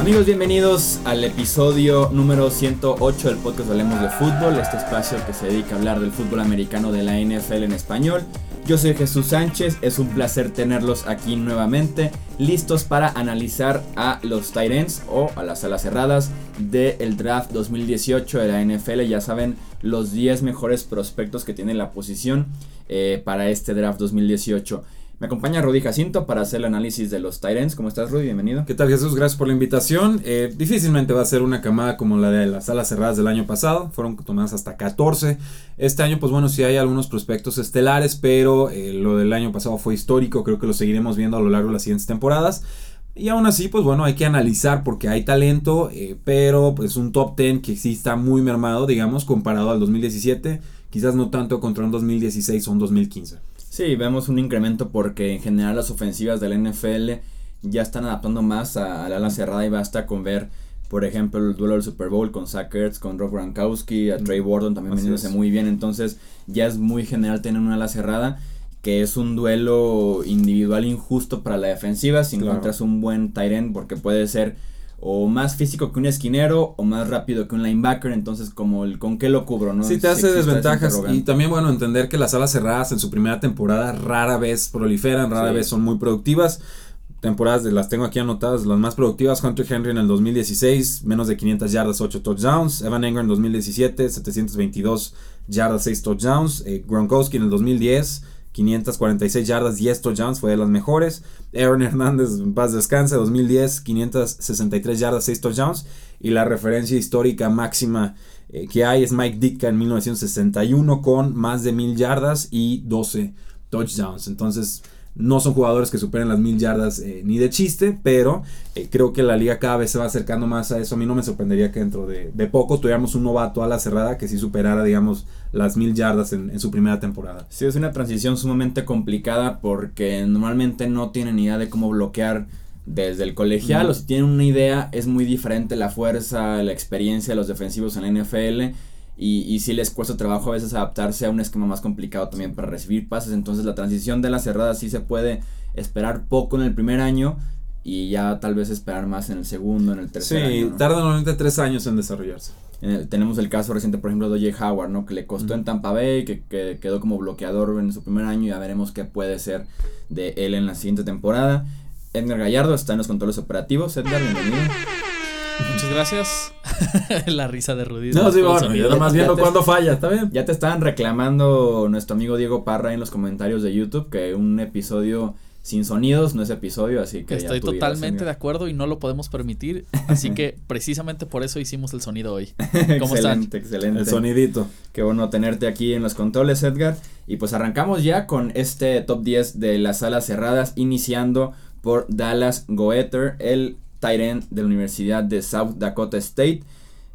Amigos, bienvenidos al episodio número 108 del podcast Hablemos de Fútbol, este espacio que se dedica a hablar del fútbol americano de la NFL en español. Yo soy Jesús Sánchez, es un placer tenerlos aquí nuevamente, listos para analizar a los Tyrants o a las alas cerradas del draft 2018 de la NFL. Ya saben, los 10 mejores prospectos que tiene la posición eh, para este draft 2018. Me acompaña Rudy Jacinto para hacer el análisis de los Tyrants. ¿Cómo estás, Rudy? Bienvenido. ¿Qué tal, Jesús? Gracias por la invitación. Eh, difícilmente va a ser una camada como la de las salas cerradas del año pasado. Fueron tomadas hasta 14. Este año, pues bueno, sí hay algunos prospectos estelares, pero eh, lo del año pasado fue histórico. Creo que lo seguiremos viendo a lo largo de las siguientes temporadas. Y aún así, pues bueno, hay que analizar porque hay talento, pero pues un top 10 que sí está muy mermado, digamos, comparado al 2017. Quizás no tanto contra un 2016 o un 2015. Sí, vemos un incremento porque en general las ofensivas del NFL ya están adaptando más a, la ala cerrada y basta con ver, por ejemplo, el duelo del Super Bowl con Zach con Rob Gronkowski, a Trey Wardon también vendiéndose muy bien. Entonces ya es muy general tener una ala cerrada que es un duelo individual injusto para la defensiva si encuentras un buen tight end porque puede ser o más físico que un esquinero o más rápido que un linebacker, entonces como el con qué lo cubro, ¿no? Sí, te hace desventajas. Y también bueno, entender que las alas cerradas en su primera temporada rara vez proliferan, rara vez son muy productivas. Temporadas de las tengo aquí anotadas, las más productivas, Hunter Henry en el 2016, menos de 500 yardas, 8 touchdowns, Evan Engram en 2017, 722 yardas, 6 touchdowns, eh, Gronkowski en el 2010, 546 yardas, 10 touchdowns, fue de las mejores. Aaron Hernández, paz descanse, 2010, 563 yardas, 6 touchdowns. Y la referencia histórica máxima eh, que hay es Mike Ditka en 1961 con más de 1000 yardas y 12 touchdowns. Entonces, no son jugadores que superen las mil yardas eh, ni de chiste, pero eh, creo que la liga cada vez se va acercando más a eso. A mí no me sorprendería que dentro de, poco tuviéramos un novato a la cerrada que sí superara, digamos, las mil yardas en, su primera temporada. Sí, es una transición sumamente complicada porque normalmente no tienen idea de cómo bloquear desde el colegial, o si tienen una idea, es muy diferente la fuerza, la experiencia de los defensivos en la NFL y, y sí les cuesta trabajo a veces adaptarse a un esquema más complicado también para recibir pases. Entonces la transición de la cerrada sí se puede esperar poco en el primer año y ya tal vez esperar más en el segundo, en el tercer año. Sí, tarda normalmente tres años en desarrollarse. tenemos el caso reciente, por ejemplo, de J. Howard, ¿no? Que le costó en Tampa Bay, que, que, quedó como bloqueador en su primer año y ya veremos qué puede ser de él en la siguiente temporada. Edgar Gallardo está en los controles operativos. Edgar, bienvenido. Muchas gracias. la risa de Rudy. No, sí, bueno, yo nomás viendo cuándo falla, ¿está bien? Ya te estaban reclamando nuestro amigo Diego Parra en los comentarios de YouTube que un episodio sin sonidos no es episodio, así que estoy totalmente de acuerdo y no lo podemos permitir, así que precisamente por eso hicimos el sonido hoy. ¿Cómo excelente, excelente. El sonidito. Qué bueno tenerte aquí en los controles, Edgar. Y pues arrancamos ya con este top 10 de las salas cerradas, iniciando por Dallas Goether, el Tyren de la Universidad de South Dakota State.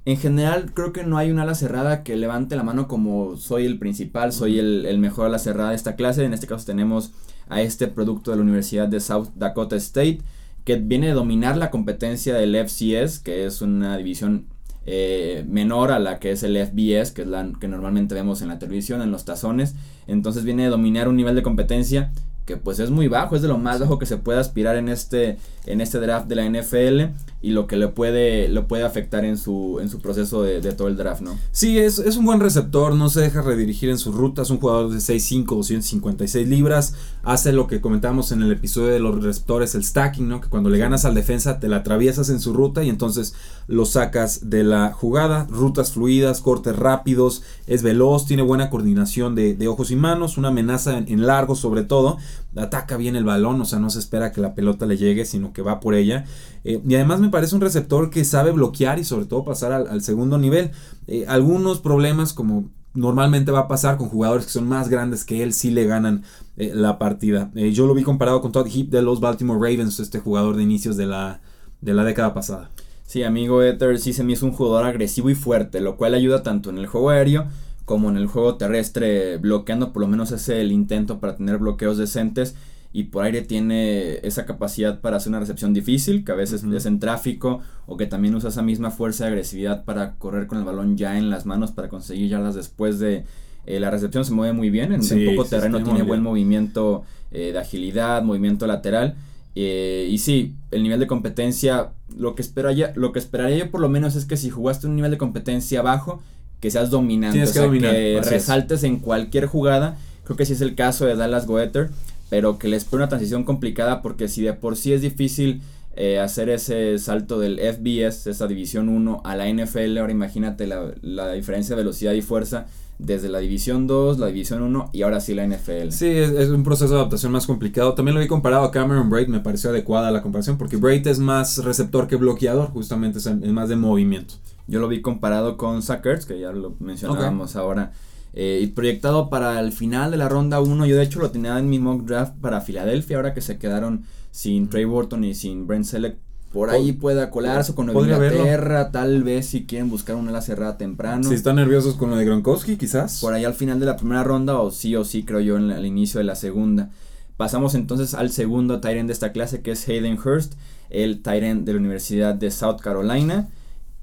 En general, creo que no hay una ala cerrada que levante la mano como soy el principal, soy el, el mejor ala cerrada de esta clase. En este caso tenemos a este producto de la Universidad de South Dakota State, que viene a dominar la competencia del FCS, que es una división eh, menor a la que es el FBS, que es la que normalmente vemos en la televisión, en los tazones. Entonces viene a dominar un nivel de competencia que pues es muy bajo, es de lo más bajo que se puede aspirar en este, en este draft de la NFL y lo que le puede, lo puede afectar en su, en su proceso de, todo el draft, ¿no? Sí, es, es, un buen receptor, no se deja redirigir en sus rutas, un jugador de 6'5, 256 libras, hace lo que comentamos en el episodio de los receptores, el stacking, ¿no? Que cuando le ganas al defensa te la atraviesas en su ruta y entonces lo sacas de la jugada, rutas fluidas, cortes rápidos, es veloz, tiene buena coordinación de, ojos y manos, una amenaza en largo sobre todo, ataca bien el balón, o sea, no se espera que la pelota le llegue, sino que va por ella. Eh, y además me parece un receptor que sabe bloquear y sobre todo pasar al, segundo nivel. Eh, algunos problemas como normalmente va a pasar con jugadores que son más grandes que él, sí le ganan eh, la partida. yo lo vi comparado con Todd Heap de los Baltimore Ravens, este jugador de inicios de la, de la década pasada. Sí, amigo Ether, sí se me hizo un jugador agresivo y fuerte, lo cual ayuda tanto en el juego aéreo como en el juego terrestre bloqueando, por lo menos es el intento para tener bloqueos decentes y por aire tiene esa capacidad para hacer una recepción difícil, que a veces es en tráfico o que también usa esa misma fuerza de agresividad para correr con el balón ya en las manos para conseguir yardas después de Eh, la recepción se mueve muy bien, en, poco terreno tiene buen movimiento eh, de agilidad, movimiento lateral. Eh, y sí, el nivel de competencia, lo que, esperaría, lo que esperaría yo por lo menos es que si jugaste un nivel de competencia bajo, que seas dominante, que, resaltes en cualquier jugada. Creo que sí es el caso de Dallas Goether, pero que les pone una transición complicada porque si de por sí es difícil eh, hacer ese salto del FBS, esa división 1, a la NFL. Ahora imagínate la, la, diferencia de velocidad y fuerza desde la división 2, la división 1 y ahora sí la NFL. Sí, es, un proceso de adaptación más complicado. También lo he comparado a Cameron Braid, me pareció adecuada la comparación porque Braid es más receptor que bloqueador, justamente es, más de movimiento. Yo lo vi comparado con Sackers, que ya lo mencionábamos ahora. Eh, y proyectado para el final de la ronda 1, yo de hecho lo tenía en mi mock draft para Filadelfia, ahora que se quedaron sin Trey Burton y sin Brent Selleck, por ahí pueda colarse con Inglaterra, tal vez si quieren buscar una ala cerrada temprano. Si están nerviosos con lo de Gronkowski, quizás. Por ahí al final de la primera ronda, o sí o sí, creo yo, en al inicio de la segunda. Pasamos entonces al segundo Tyrant de esta clase, que es Hayden Hurst, el Tyrant de la Universidad de South Carolina,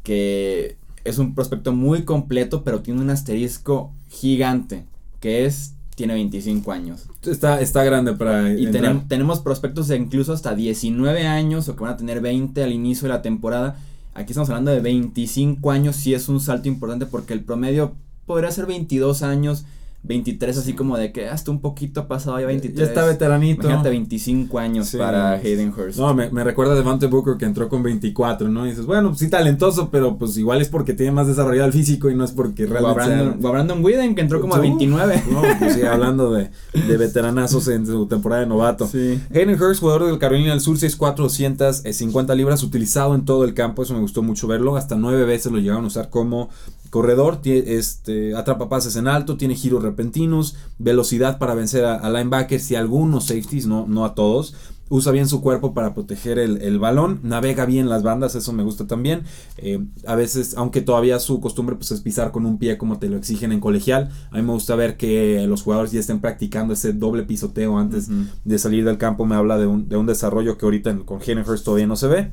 que es un prospecto muy completo, pero tiene un asterisco gigante, que es tiene 25 años. Está, está grande para. Y tenemos, prospectos de incluso hasta 19 años o que van a tener 20 al inicio de la temporada. Aquí estamos hablando de 25 años, sí es un salto importante porque el promedio podría ser 22 años 23 así como de que hasta un poquito pasado ya 23. Ya está veteranito. Imagínate 25 años para Hayden Hurst. No, me, me recuerda de Devante Booker que entró con 24, ¿no? Y dices, bueno, pues sí talentoso, pero pues igual es porque tiene más desarrollado el físico y no es porque realmente... O Brandon, Whedon que entró como a 29. No, pues sí, hablando de, de veteranazos en su temporada de novato. Sí. Hayden Hurst, jugador del Carolina del Sur, 6'4", 250 libras, utilizado en todo el campo, eso me gustó mucho verlo. Hasta nueve veces lo llegaron a usar como corredor, este, atrapa pases en alto, tiene giros repentinos, velocidad para vencer a, linebackers y algunos safeties, no, no a todos. Usa bien su cuerpo para proteger el, balón, navega bien las bandas, eso me gusta también. Eh, a veces, aunque todavía su costumbre pues, es pisar con un pie como te lo exigen en colegial, a mí me gusta ver que los jugadores ya estén practicando ese doble pisoteo antes de salir del campo. Me habla de un, de un desarrollo que ahorita con Hurst todavía no se ve.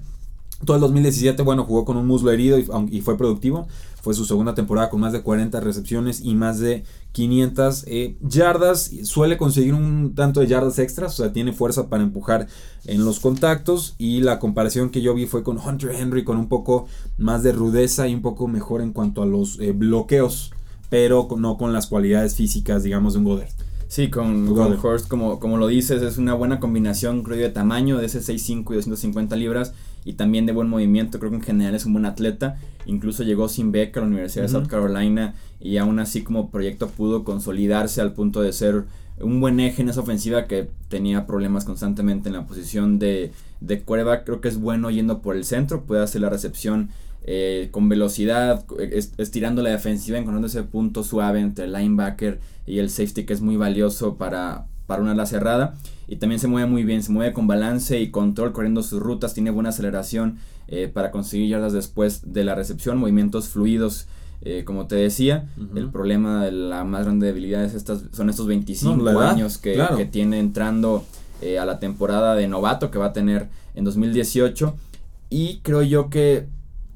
Todo el 2017, bueno, jugó con un muslo herido y, fue productivo. Fue su segunda temporada con más de 40 recepciones y más de 500 eh, yardas. Suele conseguir un tanto de yardas extras, o sea, tiene fuerza para empujar en los contactos. Y la comparación que yo vi fue con Hunter Henry, con un poco más de rudeza y un poco mejor en cuanto a los eh, bloqueos, pero no con las cualidades físicas, digamos, de un Goddard. Sí, con, con Horst, como, como lo dices, es una buena combinación, creo yo, de tamaño, de ese 6'5 y 250 libras y también de buen movimiento. Creo que en general es un buen atleta. Incluso llegó sin beca a la Universidad de South Carolina y aún así como proyecto pudo consolidarse al punto de ser un buen eje en esa ofensiva que tenía problemas constantemente en la posición de, de Creo que es bueno yendo por el centro, puede hacer la recepción eh, con velocidad, estirando la defensiva, encontrando ese punto suave entre el linebacker y el safety que es muy valioso para, para una ala cerrada. Y también se mueve muy bien, se mueve con balance y control corriendo sus rutas, tiene buena aceleración eh, para conseguir yardas después de la recepción, movimientos fluidos. Eh, como te decía, el problema de la más grande debilidad es estas, son estos 25 años que, que, tiene entrando eh, a la temporada de novato que va a tener en 2018. Y creo yo que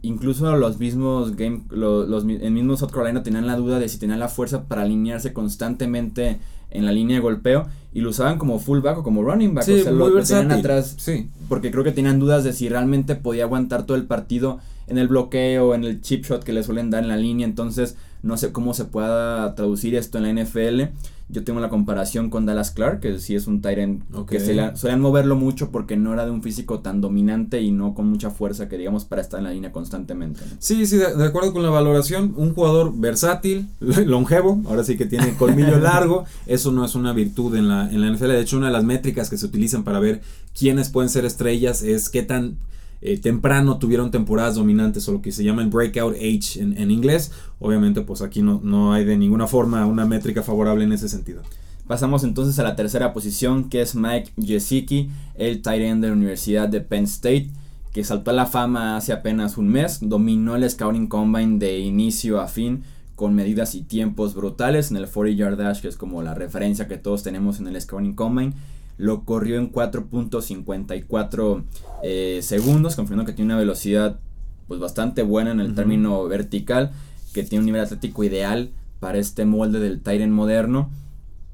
incluso los mismos game, los, los, el mismo South Carolina tenían la duda de si tenían la fuerza para alinearse constantemente en la línea de golpeo y lo usaban como fullback o como running back. Sí, o sea, lo, tenían atrás. Sí. Porque creo que tenían dudas de si realmente podía aguantar todo el partido en el bloqueo, en el chip shot que le suelen dar en la línea. Entonces, no sé cómo se pueda traducir esto en la NFL. Yo tengo la comparación con Dallas Clark, que sí es un Tyrant que se le, solían moverlo mucho porque no era de un físico tan dominante y no con mucha fuerza que digamos para estar en la línea constantemente. Sí, sí, de, acuerdo con la valoración, un jugador versátil, longevo, ahora sí que tiene colmillo largo, eso no es una virtud en la, en la NFL, de hecho una de las métricas que se utilizan para ver quiénes pueden ser estrellas es qué tan eh, temprano tuvieron temporadas dominantes o lo que se llama el breakout age en, inglés. Obviamente pues aquí no, no hay de ninguna forma una métrica favorable en ese sentido. Pasamos entonces a la tercera posición que es Mike Gesicki, el tight end de la Universidad de Penn State, que saltó a la fama hace apenas un mes, dominó el Scouting Combine de inicio a fin con medidas y tiempos brutales en el 40 yard dash, que es como la referencia que todos tenemos en el Scouting Combine lo corrió en 4.54 eh, segundos, confirmando que tiene una velocidad pues bastante buena en el término vertical, que tiene un nivel atlético ideal para este molde del Tyrant moderno,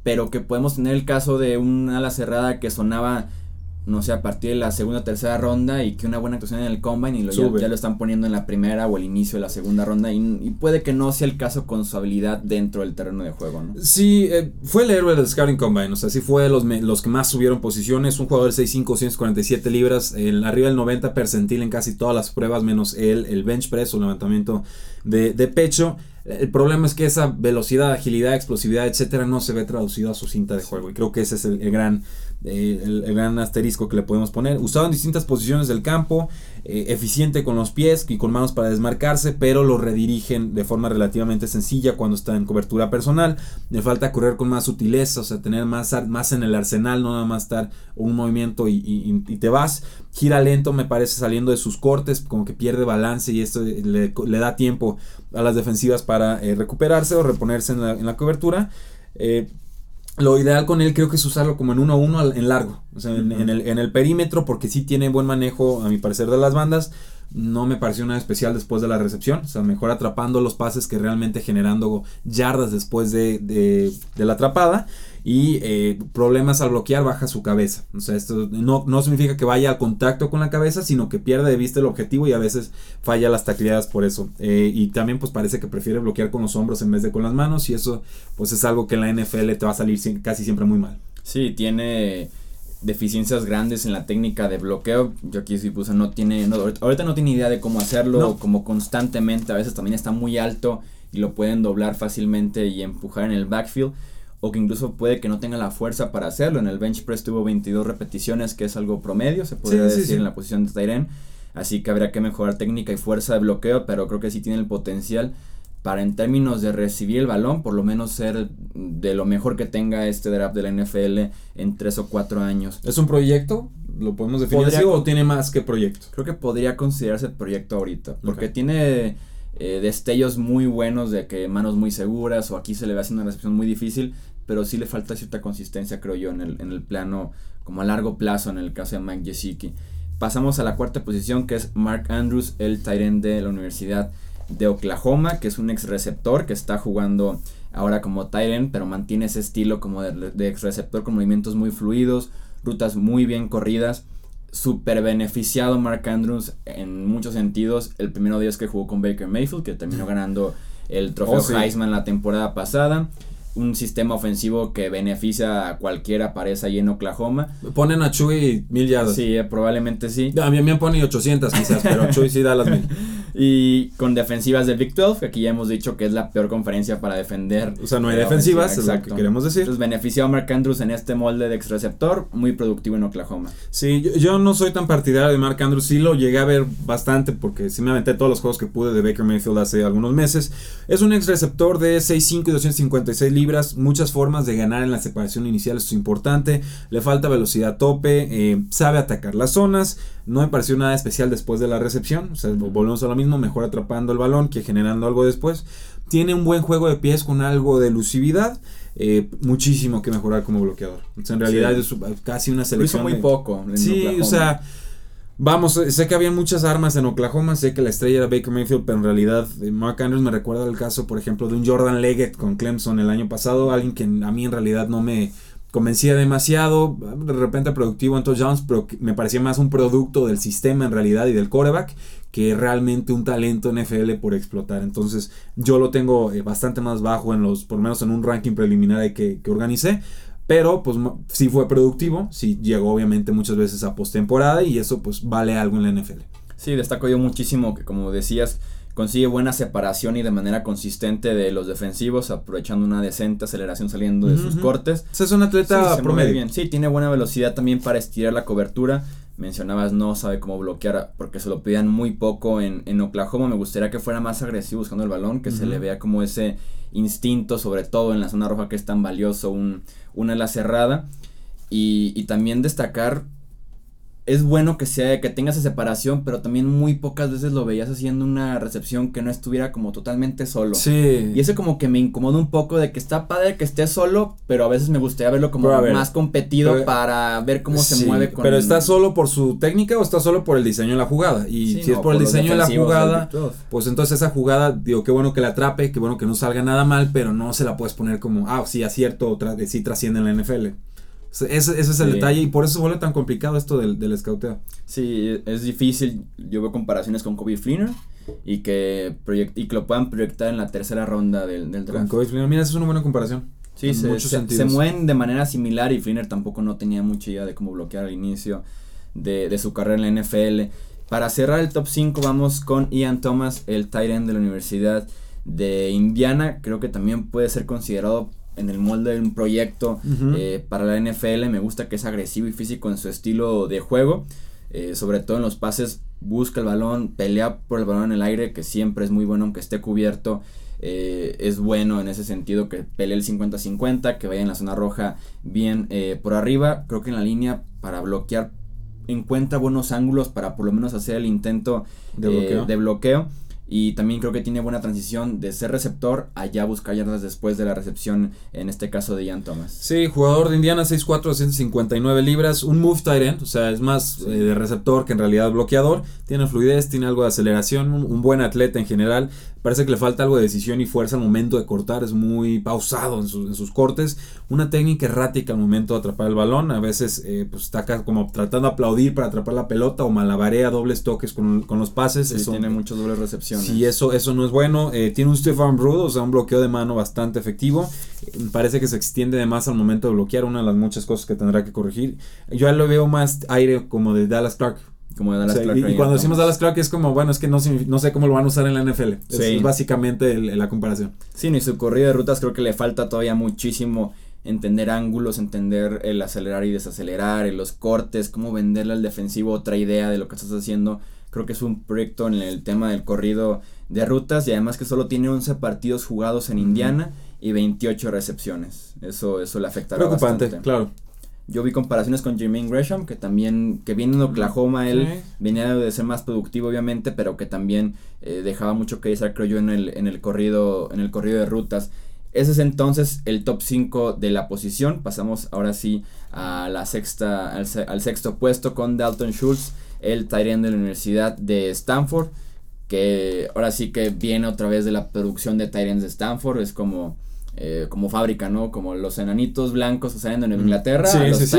pero que podemos tener el caso de un ala cerrada que sonaba no sé, a partir de la segunda o tercera ronda y que una buena actuación en el combine y lo, ya, lo están poniendo en la primera o el inicio de la segunda ronda y, puede que no sea el caso con su habilidad dentro del terreno de juego, ¿no? Sí, eh, fue el héroe del Scouting Combine, o sea, sí fue los, los que más subieron posiciones, un jugador de 6'5", 147 libras, el, arriba del 90 percentil en casi todas las pruebas, menos el, el bench press o levantamiento de, de pecho. El problema es que esa velocidad, agilidad, explosividad, etcétera, no se ve traducido a su cinta de juego. Y creo que ese es el gran eh, el, gran asterisco que le podemos poner. Usado en distintas posiciones del campo, eh, eficiente con los pies y con manos para desmarcarse, pero lo redirigen de forma relativamente sencilla cuando está en cobertura personal. Le falta correr con más sutileza, o sea, tener más, más en el arsenal, no nada más estar un movimiento y, te vas. Gira lento, me parece, saliendo de sus cortes, como que pierde balance y esto le, da tiempo a las defensivas para eh, recuperarse o reponerse en la, en la cobertura. Eh, lo ideal con él creo que es usarlo como en 1 a 1 en largo, o sea, en, el, en, el, perímetro, porque sí tiene buen manejo, a mi parecer, de las bandas. No me pareció nada especial después de la recepción, o sea, mejor atrapando los pases que realmente generando yardas después de, de, de la atrapada y eh, problemas al bloquear baja su cabeza. O sea, esto no, no, significa que vaya a contacto con la cabeza, sino que pierde de vista el objetivo y a veces falla las tacleadas por eso. Eh, y también pues parece que prefiere bloquear con los hombros en vez de con las manos y eso pues es algo que en la NFL te va a salir casi siempre muy mal. Sí, tiene deficiencias grandes en la técnica de bloqueo. Yo aquí sí puse, no tiene, ahorita no tiene idea de cómo hacerlo, como constantemente, a veces también está muy alto y lo pueden doblar fácilmente y empujar en el backfield o que incluso puede que no tenga la fuerza para hacerlo. En el bench press tuvo 22 repeticiones, que es algo promedio, se podría decir, en la posición de Tyren. Así que habría que mejorar técnica y fuerza de bloqueo, pero creo que sí tiene el potencial para en términos de recibir el balón, por lo menos ser de lo mejor que tenga este draft de la NFL en 3 o 4 años. ¿Es un proyecto? ¿Lo podemos definir así o tiene más que proyecto? Creo que podría considerarse proyecto ahorita, porque tiene eh, destellos muy buenos de que manos muy seguras o aquí se le va haciendo una recepción muy difícil, pero sí le falta cierta consistencia, creo yo, en el, en el plano como a largo plazo en el caso de Mike Gesicki. Pasamos a la cuarta posición que es Mark Andrews, el Tyrant de la Universidad de Oklahoma, que es un ex receptor que está jugando ahora como Tyrant, pero mantiene ese estilo como de, de ex receptor con movimientos muy fluidos, rutas muy bien corridas. Super beneficiado Mark Andrews en muchos sentidos. El primero día es que jugó con Baker Mayfield, que terminó ganando el trofeo oh, Heisman la temporada pasada un sistema ofensivo que beneficia a cualquiera parece ahí en Oklahoma. Ponen a Chuy mil yardas. Sí, eh, probablemente sí. A mí me ponen 800 quizás, pero Chuy sí da las mil. y con defensivas de Big 12, que aquí ya hemos dicho que es la peor conferencia para defender. O sea, no hay defensivas, es lo que queremos decir. Entonces benefició a Mark Andrews en este molde de ex receptor, muy productivo en Oklahoma. Sí, yo, no soy tan partidario de Mark Andrews, sí lo llegué a ver bastante porque sí me aventé todos los juegos que pude de Baker Mayfield hace algunos meses. Es un ex receptor de 6'5 y 256 libras, muchas formas de ganar en la separación inicial, eso es importante. Le falta velocidad tope, eh, sabe atacar las zonas. No me pareció nada especial después de la recepción. O sea, volvemos a lo mismo, mejor atrapando el balón que generando algo después. Tiene un buen juego de pies con algo de elusividad. Eh, muchísimo que mejorar como bloqueador. O sea, en realidad es casi una selección. muy poco. sí, o sea. Vamos, sé que había muchas armas en Oklahoma, sé que la estrella era Baker Mayfield, pero en realidad eh, Mark Andrews me recuerda el caso, por ejemplo, de un Jordan Leggett con Clemson el año pasado, alguien que a mí en realidad no me convencía demasiado, de repente productivo en touchdowns, pero me parecía más un producto del sistema en realidad y del quarterback que realmente un talento NFL por explotar. Entonces yo lo tengo eh, bastante más bajo en los, por lo menos en un ranking preliminar que, que organicé. Pero pues sí fue productivo, sí llegó obviamente muchas veces a postemporada y eso pues vale algo en la NFL. Sí, destaco yo muchísimo que como decías, consigue buena separación y de manera consistente de los defensivos, aprovechando una decente aceleración saliendo de sus cortes. es un atleta promedio. Bien. Sí, tiene buena velocidad también para estirar la cobertura. Mencionabas no sabe cómo bloquear porque se lo pedían muy poco en, en Oklahoma. Me gustaría que fuera más agresivo buscando el balón, que se le vea como ese instinto, sobre todo en la zona roja que es tan valioso, un, una ala cerrada. Y, también destacar es bueno que sea que tenga esa separación, pero también muy pocas veces lo veías haciendo una recepción que no estuviera como totalmente solo. Sí. Y eso como que me incomoda un poco de que está padre que esté solo, pero a veces me gustaría verlo como más competido para ver cómo se mueve con Pero está solo por su técnica o está solo por el diseño de la jugada? Y si es por, el diseño de la jugada, pues entonces esa jugada, digo, qué bueno que la atrape, qué bueno que no salga nada mal, pero no se la puedes poner como, ah, sí, acierto, tra sí trasciende en la NFL. Ese, ese es el detalle y por eso se vuelve tan complicado esto del, del scouteo. Sí, es difícil. Yo veo comparaciones con Kobe Fleener y que, y que lo puedan proyectar en la tercera ronda del, del draft. Con Kobe Fleener, mira, esa es una buena comparación. Sí, se, se, mueven de manera similar y Fleener tampoco no tenía mucha idea de cómo bloquear al inicio de, de su carrera en la NFL. Para cerrar el top 5 vamos con Ian Thomas, el tight end de la Universidad de Indiana. Creo que también puede ser considerado en el molde de un proyecto eh, para la NFL. Me gusta que es agresivo y físico en su estilo de juego. Eh, sobre todo en los pases, busca el balón, pelea por el balón en el aire, que siempre es muy bueno aunque esté cubierto. Eh, es bueno en ese sentido que pelee el 50-50, que vaya en la zona roja bien por arriba. Creo que en la línea para bloquear encuentra buenos ángulos para por lo menos hacer el intento de bloqueo. Y también creo que tiene buena transición de ser receptor a ya buscar yardas después de la recepción, en este caso de Ian Thomas. Sí, jugador de Indiana, 6'4, 159 libras, un move tight end, o sea, es más eh, de receptor que en realidad bloqueador. Tiene fluidez, tiene algo de aceleración, un buen atleta en general. Parece que le falta algo de decisión y fuerza al momento de cortar. Es muy pausado en, sus cortes. Una técnica errática al momento de atrapar el balón. A veces eh, pues está acá como tratando de aplaudir para atrapar la pelota o malabarea dobles toques con, los pases. Sí, tiene muchas dobles recepciones. Sí, eso, eso no es bueno. Eh, tiene un stiff arm o sea, un bloqueo de mano bastante efectivo. parece que se extiende de más al momento de bloquear. Una de las muchas cosas que tendrá que corregir. Yo lo veo más aire como de Dallas Clark como Dallas Clark. Y, cuando decimos Dallas Clark es como, bueno, es que no, no sé cómo lo van a usar en la NFL. Es, básicamente la comparación. Sí, y su corrida de rutas creo que le falta todavía muchísimo entender ángulos, entender el acelerar y desacelerar, los cortes, cómo venderle al defensivo otra idea de lo que estás haciendo. Creo que es un proyecto en el tema del corrido de rutas y además que solo tiene 11 partidos jugados en Indiana y 28 recepciones. Eso, eso le afectará Preocupante, claro. Yo vi comparaciones con Jermaine Gresham, que también, que viene en Oklahoma, él venía de ser más productivo, obviamente, pero que también eh, dejaba mucho que desear, creo yo, en el, en el corrido, en el corrido de rutas. Ese es entonces el top 5 de la posición. Pasamos ahora sí a la sexta, al, sexto puesto con Dalton Schultz, el Tyrant de la Universidad de Stanford. Que ahora sí que viene otra vez de la producción de Tyrants de Stanford. Es como eh, como fábrica, ¿no? Como los enanitos blancos que salen de Inglaterra, sí, los, sí,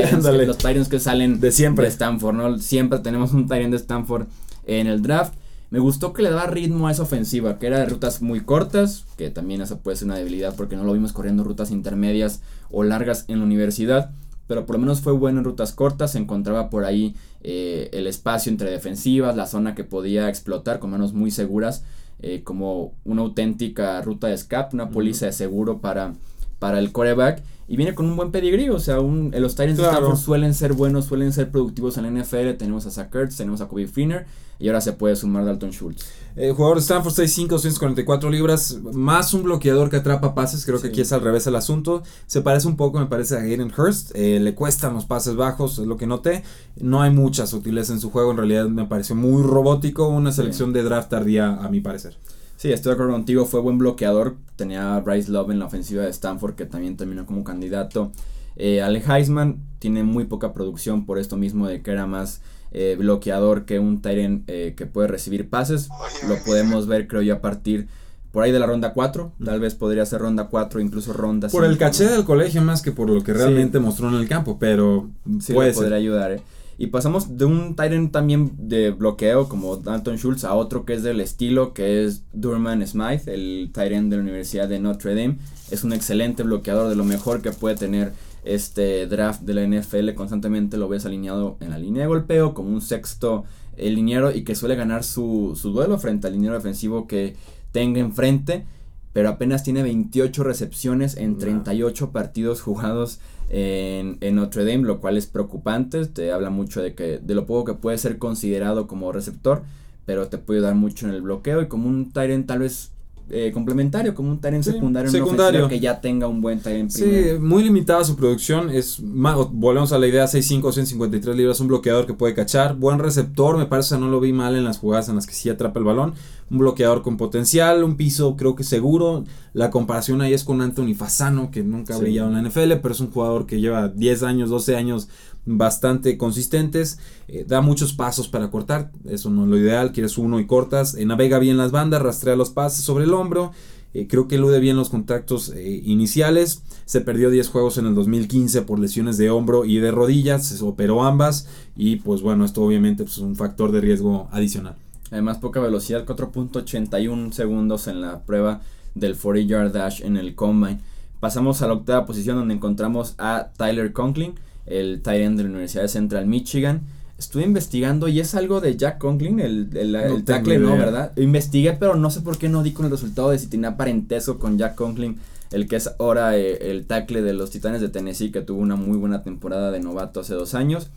Tyrants que, salen de siempre Stanford, ¿no? Siempre tenemos un Tyrant de Stanford en el draft. Me gustó que le daba ritmo a esa ofensiva, que era de rutas muy cortas, que también esa puede ser una debilidad porque no lo vimos corriendo rutas intermedias o largas en la universidad, pero por lo menos fue bueno en rutas cortas, se encontraba por ahí eh, el espacio entre defensivas, la zona que podía explotar con manos muy seguras eh, como una auténtica ruta de escape, una póliza de seguro para, para el coreback. Y viene con un buen pedigrí, o sea, un, los Titans de Stanford suelen ser buenos, suelen ser productivos en la NFL. Tenemos a Zach Ertz, tenemos a Kobe Finner y ahora se puede sumar Dalton Schultz. Eh, jugador de Stanford 6'5, 244 libras, más un bloqueador que atrapa pases, creo que aquí es al revés el asunto. Se parece un poco, me parece, a Hayden Hurst, eh, le cuestan los pases bajos, es lo que noté. No hay mucha sutileza en su juego, en realidad me pareció muy robótico, una selección de draft tardía a mi parecer. Sí, estoy de acuerdo contigo, fue buen bloqueador. Tenía a Bryce Love en la ofensiva de Stanford, que también terminó como candidato. Eh, Ale Heisman tiene muy poca producción por esto mismo de que era más eh, bloqueador que un Tyrant eh, que puede recibir pases. Lo podemos ver, creo yo, a partir por ahí de la ronda 4. Tal vez podría ser ronda 4, incluso ronda Por el caché del colegio más que por lo que realmente mostró en el campo, pero sí puede podría ayudar. ¿eh? Y pasamos de un Tyrant también de bloqueo como Dalton Schultz a otro que es del estilo que es Durman Smythe, el Tyrant de la Universidad de Notre Dame. Es un excelente bloqueador de lo mejor que puede tener este draft de la NFL. Constantemente lo ves alineado en la línea de golpeo como un sexto el liniero y que suele ganar su, su duelo frente al liniero defensivo que tenga enfrente pero apenas tiene 28 recepciones en 38 partidos jugados en, Notre Dame, lo cual es preocupante. Te habla mucho de, que, de lo poco que puede ser considerado como receptor, pero te puede dar mucho en el bloqueo. Y como un Tyrant tal vez eh, complementario, como un Tyrant secundario, secundario. que ya tenga un buen Tyrant Sí, muy limitada su producción. Es volvemos a la idea: 6'5 o 153 libras, un bloqueador que puede cachar. Buen receptor, me parece, no lo vi mal en las jugadas en las que sí atrapa el balón. Un bloqueador con potencial, un piso creo que seguro. La comparación ahí es con Anthony Fasano, que nunca ha brillado en la NFL, pero es un jugador que lleva 10 años, 12 años bastante consistentes, eh, da muchos pasos para cortar, eso no es lo ideal, quieres uno y cortas, eh, navega bien las bandas, rastrea los pases sobre el hombro, eh, creo que elude bien los contactos iniciales, se perdió 10 juegos en el 2015 por lesiones de hombro y de rodillas, se operó ambas y pues bueno, esto obviamente pues, es un factor de riesgo adicional. Además poca velocidad, 4.81 segundos en la prueba del 40 yard dash en el combine. Pasamos a la octava posición donde encontramos a Tyler Conklin el end de la Universidad de Central Michigan. Estuve investigando y es algo de Jack Conklin, el, el, tackle, ¿no? ¿Verdad? Investigué, pero no sé por qué no di con el resultado de si tenía parentesco con Jack Conklin, el que es ahora eh, el tackle de los Titanes de Tennessee, que tuvo una muy buena temporada de novato hace dos años.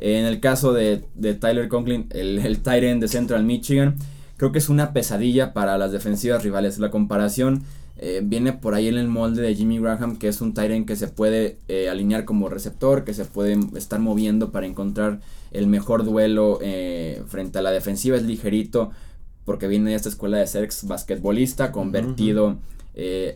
En el caso de, de Tyler Conklin, el, el end de Central Michigan, creo que es una pesadilla para las defensivas rivales. La comparación eh, viene por ahí en el molde de Jimmy Graham, que es un Tyrant que se puede eh, alinear como receptor, que se puede estar moviendo para encontrar el mejor duelo eh, frente a la defensiva. Es ligerito, porque viene de esta escuela de sex basquetbolista, convertido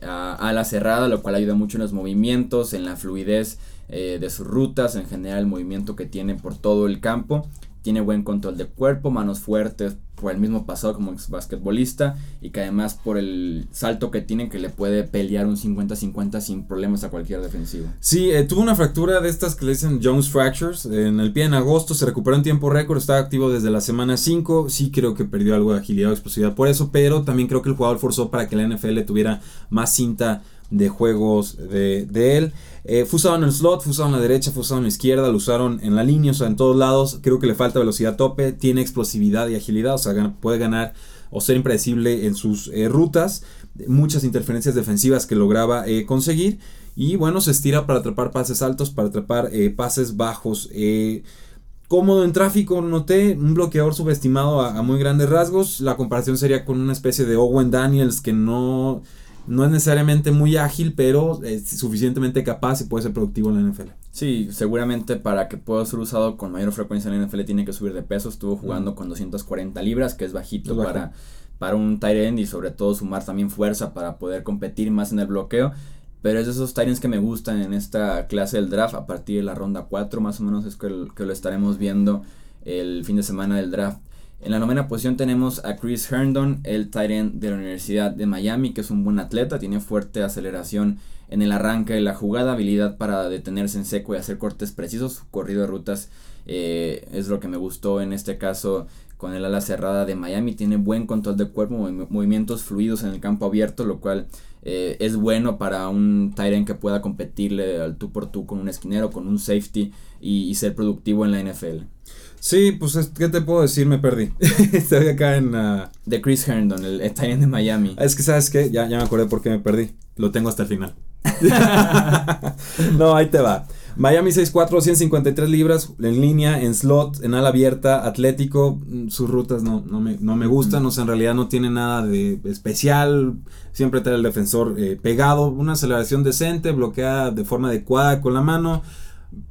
a, la cerrada, lo cual ayuda mucho en los movimientos, en la fluidez de sus rutas, en general el movimiento que tiene por todo el campo tiene buen control de cuerpo, manos fuertes por el mismo pasado como ex basquetbolista y que además por el salto que tiene que le puede pelear un 50-50 sin problemas a cualquier defensivo. Sí, eh, tuvo una fractura de estas que le dicen Jones Fractures en el pie en agosto, se recuperó en tiempo récord, está activo desde la semana 5, sí creo que perdió algo de agilidad o explosividad por eso, pero también creo que el jugador forzó para que la NFL tuviera más cinta de juegos de él. Eh, en el slot, fue en la derecha, fue en la izquierda, lo usaron en la línea, o sea, en todos lados. Creo que le falta velocidad tope, tiene explosividad y agilidad, o sea, puede ganar o ser impredecible en sus eh, rutas. Muchas interferencias defensivas que lograba eh, conseguir. Y bueno, se estira para atrapar pases altos, para atrapar pases bajos. cómodo en tráfico, noté un bloqueador subestimado a muy grandes rasgos. La comparación sería con una especie de Owen Daniels que no no es necesariamente muy ágil, pero es suficientemente capaz y puede ser productivo en la NFL. Sí, seguramente para que pueda ser usado con mayor frecuencia en la NFL tiene que subir de peso. Estuvo jugando con 240 libras, que es bajito para, para un tight end y sobre todo sumar también fuerza para poder competir más en el bloqueo. Pero es de esos tight que me gustan en esta clase del draft. A partir de la ronda 4 más o menos es que, que lo estaremos viendo el fin de semana del draft. En la novena posición tenemos a Chris Herndon, el tight end de la Universidad de Miami, que es un buen atleta, tiene fuerte aceleración en el arranque de la jugada, habilidad para detenerse en seco y hacer cortes precisos, corrido de rutas eh, es lo que me gustó en este caso con el ala cerrada de Miami, tiene buen control de cuerpo, movimientos fluidos en el campo abierto, lo cual eh, es bueno para un tight end que pueda competirle al tú por tú con un esquinero, con un safety y ser productivo en la NFL. Sí, pues, ¿qué te puedo decir? Me perdí. Estoy acá en... Uh... De Chris Herndon, el Italian de Miami. Es que, ¿sabes qué? Ya, ya me acordé por qué me perdí. Lo tengo hasta el final. no, ahí te va. Miami 6'4, 153 libras, en línea, en slot, en ala abierta, atlético. Mm, sus rutas no, no, me, no me gustan, o sea, en realidad no tiene nada de especial. Siempre trae el defensor eh, pegado, una aceleración decente, bloquea de forma adecuada con la mano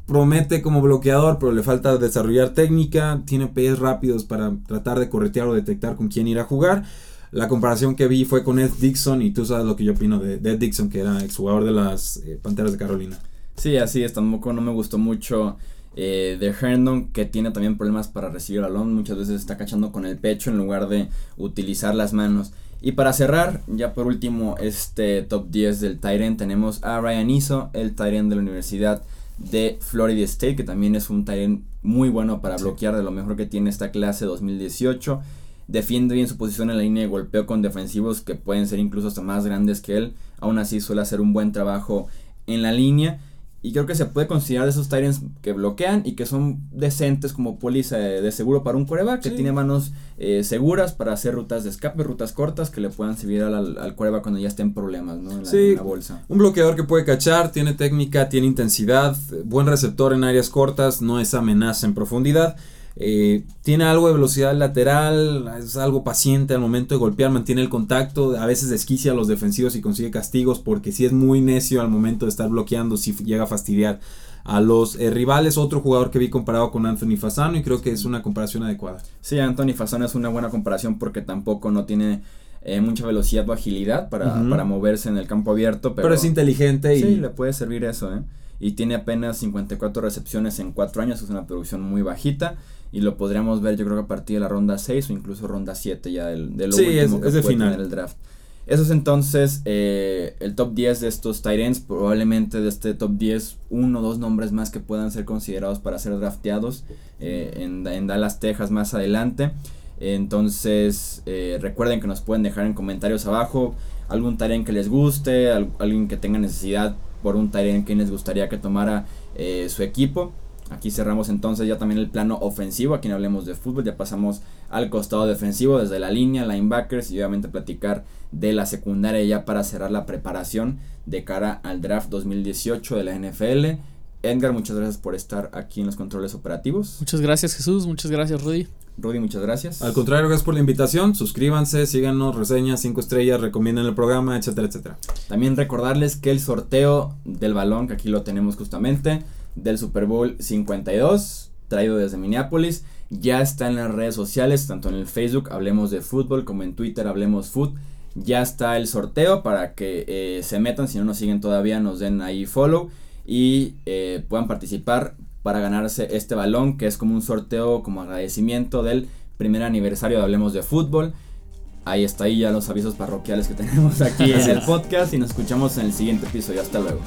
promete como bloqueador, pero le falta desarrollar técnica, tiene pies rápidos para tratar de corretear o detectar con quién ir a jugar. La comparación que vi fue con Ed Dixon y tú sabes lo que yo opino de, Ed Dixon, que era exjugador de las eh, Panteras de Carolina. Sí, así es, tampoco no me gustó mucho eh, de Herndon, que tiene también problemas para recibir el balón, muchas veces está cachando con el pecho en lugar de utilizar las manos. Y para cerrar, ya por último, este top 10 del Tyrant, tenemos a Ryan Iso, el Tyrant de la Universidad de Florida State, que también es un talent muy bueno para bloquear de lo mejor que tiene esta clase 2018. Defiende bien su posición en la línea de golpeo con defensivos que pueden ser incluso hasta más grandes que él. Aún así suele hacer un buen trabajo en la línea. Y creo que se puede considerar de esos Tyrants que bloquean y que son decentes como póliza de, seguro para un coreback, que tiene manos eh, seguras para hacer rutas de escape, rutas cortas que le puedan servir al, al coreback cuando ya estén problemas ¿no? en, la, bolsa. Un bloqueador que puede cachar, tiene técnica, tiene intensidad, buen receptor en áreas cortas, no es amenaza en profundidad. Eh, tiene algo de velocidad lateral, es algo paciente al momento de golpear, mantiene el contacto, a veces desquicia a los defensivos y consigue castigos porque si es muy necio al momento de estar bloqueando, si llega a fastidiar a los eh, rivales. Otro jugador que vi comparado con Anthony Fasano y creo que es una comparación adecuada. Sí, Anthony Fasano es una buena comparación porque tampoco no tiene eh, mucha velocidad o agilidad para, para, moverse en el campo abierto. Pero, es inteligente y... Sí, le puede servir eso, ¿eh? Y tiene apenas 54 recepciones en 4 años, es una producción muy bajita. Y lo podríamos ver yo creo que a partir de la ronda 6 o incluso ronda 7 ya del, sí, último es, que de final. el draft. Eso es entonces eh, el top 10 de estos tight Probablemente de este top 10, uno o dos nombres más que puedan ser considerados para ser drafteados eh, en, en, Dallas, Texas más adelante. Entonces, eh, recuerden que nos pueden dejar en comentarios abajo algún Tyrant que les guste, alguien que tenga necesidad por un Tyrant que les gustaría que tomara su equipo. Aquí cerramos entonces ya también el plano ofensivo, aquí no hablemos de fútbol, ya pasamos al costado defensivo desde la línea, linebackers y obviamente platicar de la secundaria ya para cerrar la preparación de cara al draft 2018 de la NFL. Edgar, muchas gracias por estar aquí en los controles operativos. Muchas gracias Jesús, muchas gracias Rudy. Rudy, muchas gracias. Al contrario, gracias por la invitación. Suscríbanse, síganos, reseñas, 5 estrellas, recomienden el programa, etcétera, etcétera. También recordarles que el sorteo del balón, que aquí lo tenemos justamente, del Super Bowl 52, traído desde Minneapolis, ya está en las redes sociales, tanto en el Facebook Hablemos de Fútbol como en Twitter Hablemos Food. Ya está el sorteo para que eh, se metan, si no nos siguen todavía, nos den ahí follow y eh, puedan participar para ganarse este balón, que es como un sorteo como agradecimiento del primer aniversario de Hablemos de Fútbol. Ahí está ahí ya los avisos parroquiales que tenemos aquí en el podcast y nos escuchamos en el siguiente episodio. Hasta luego.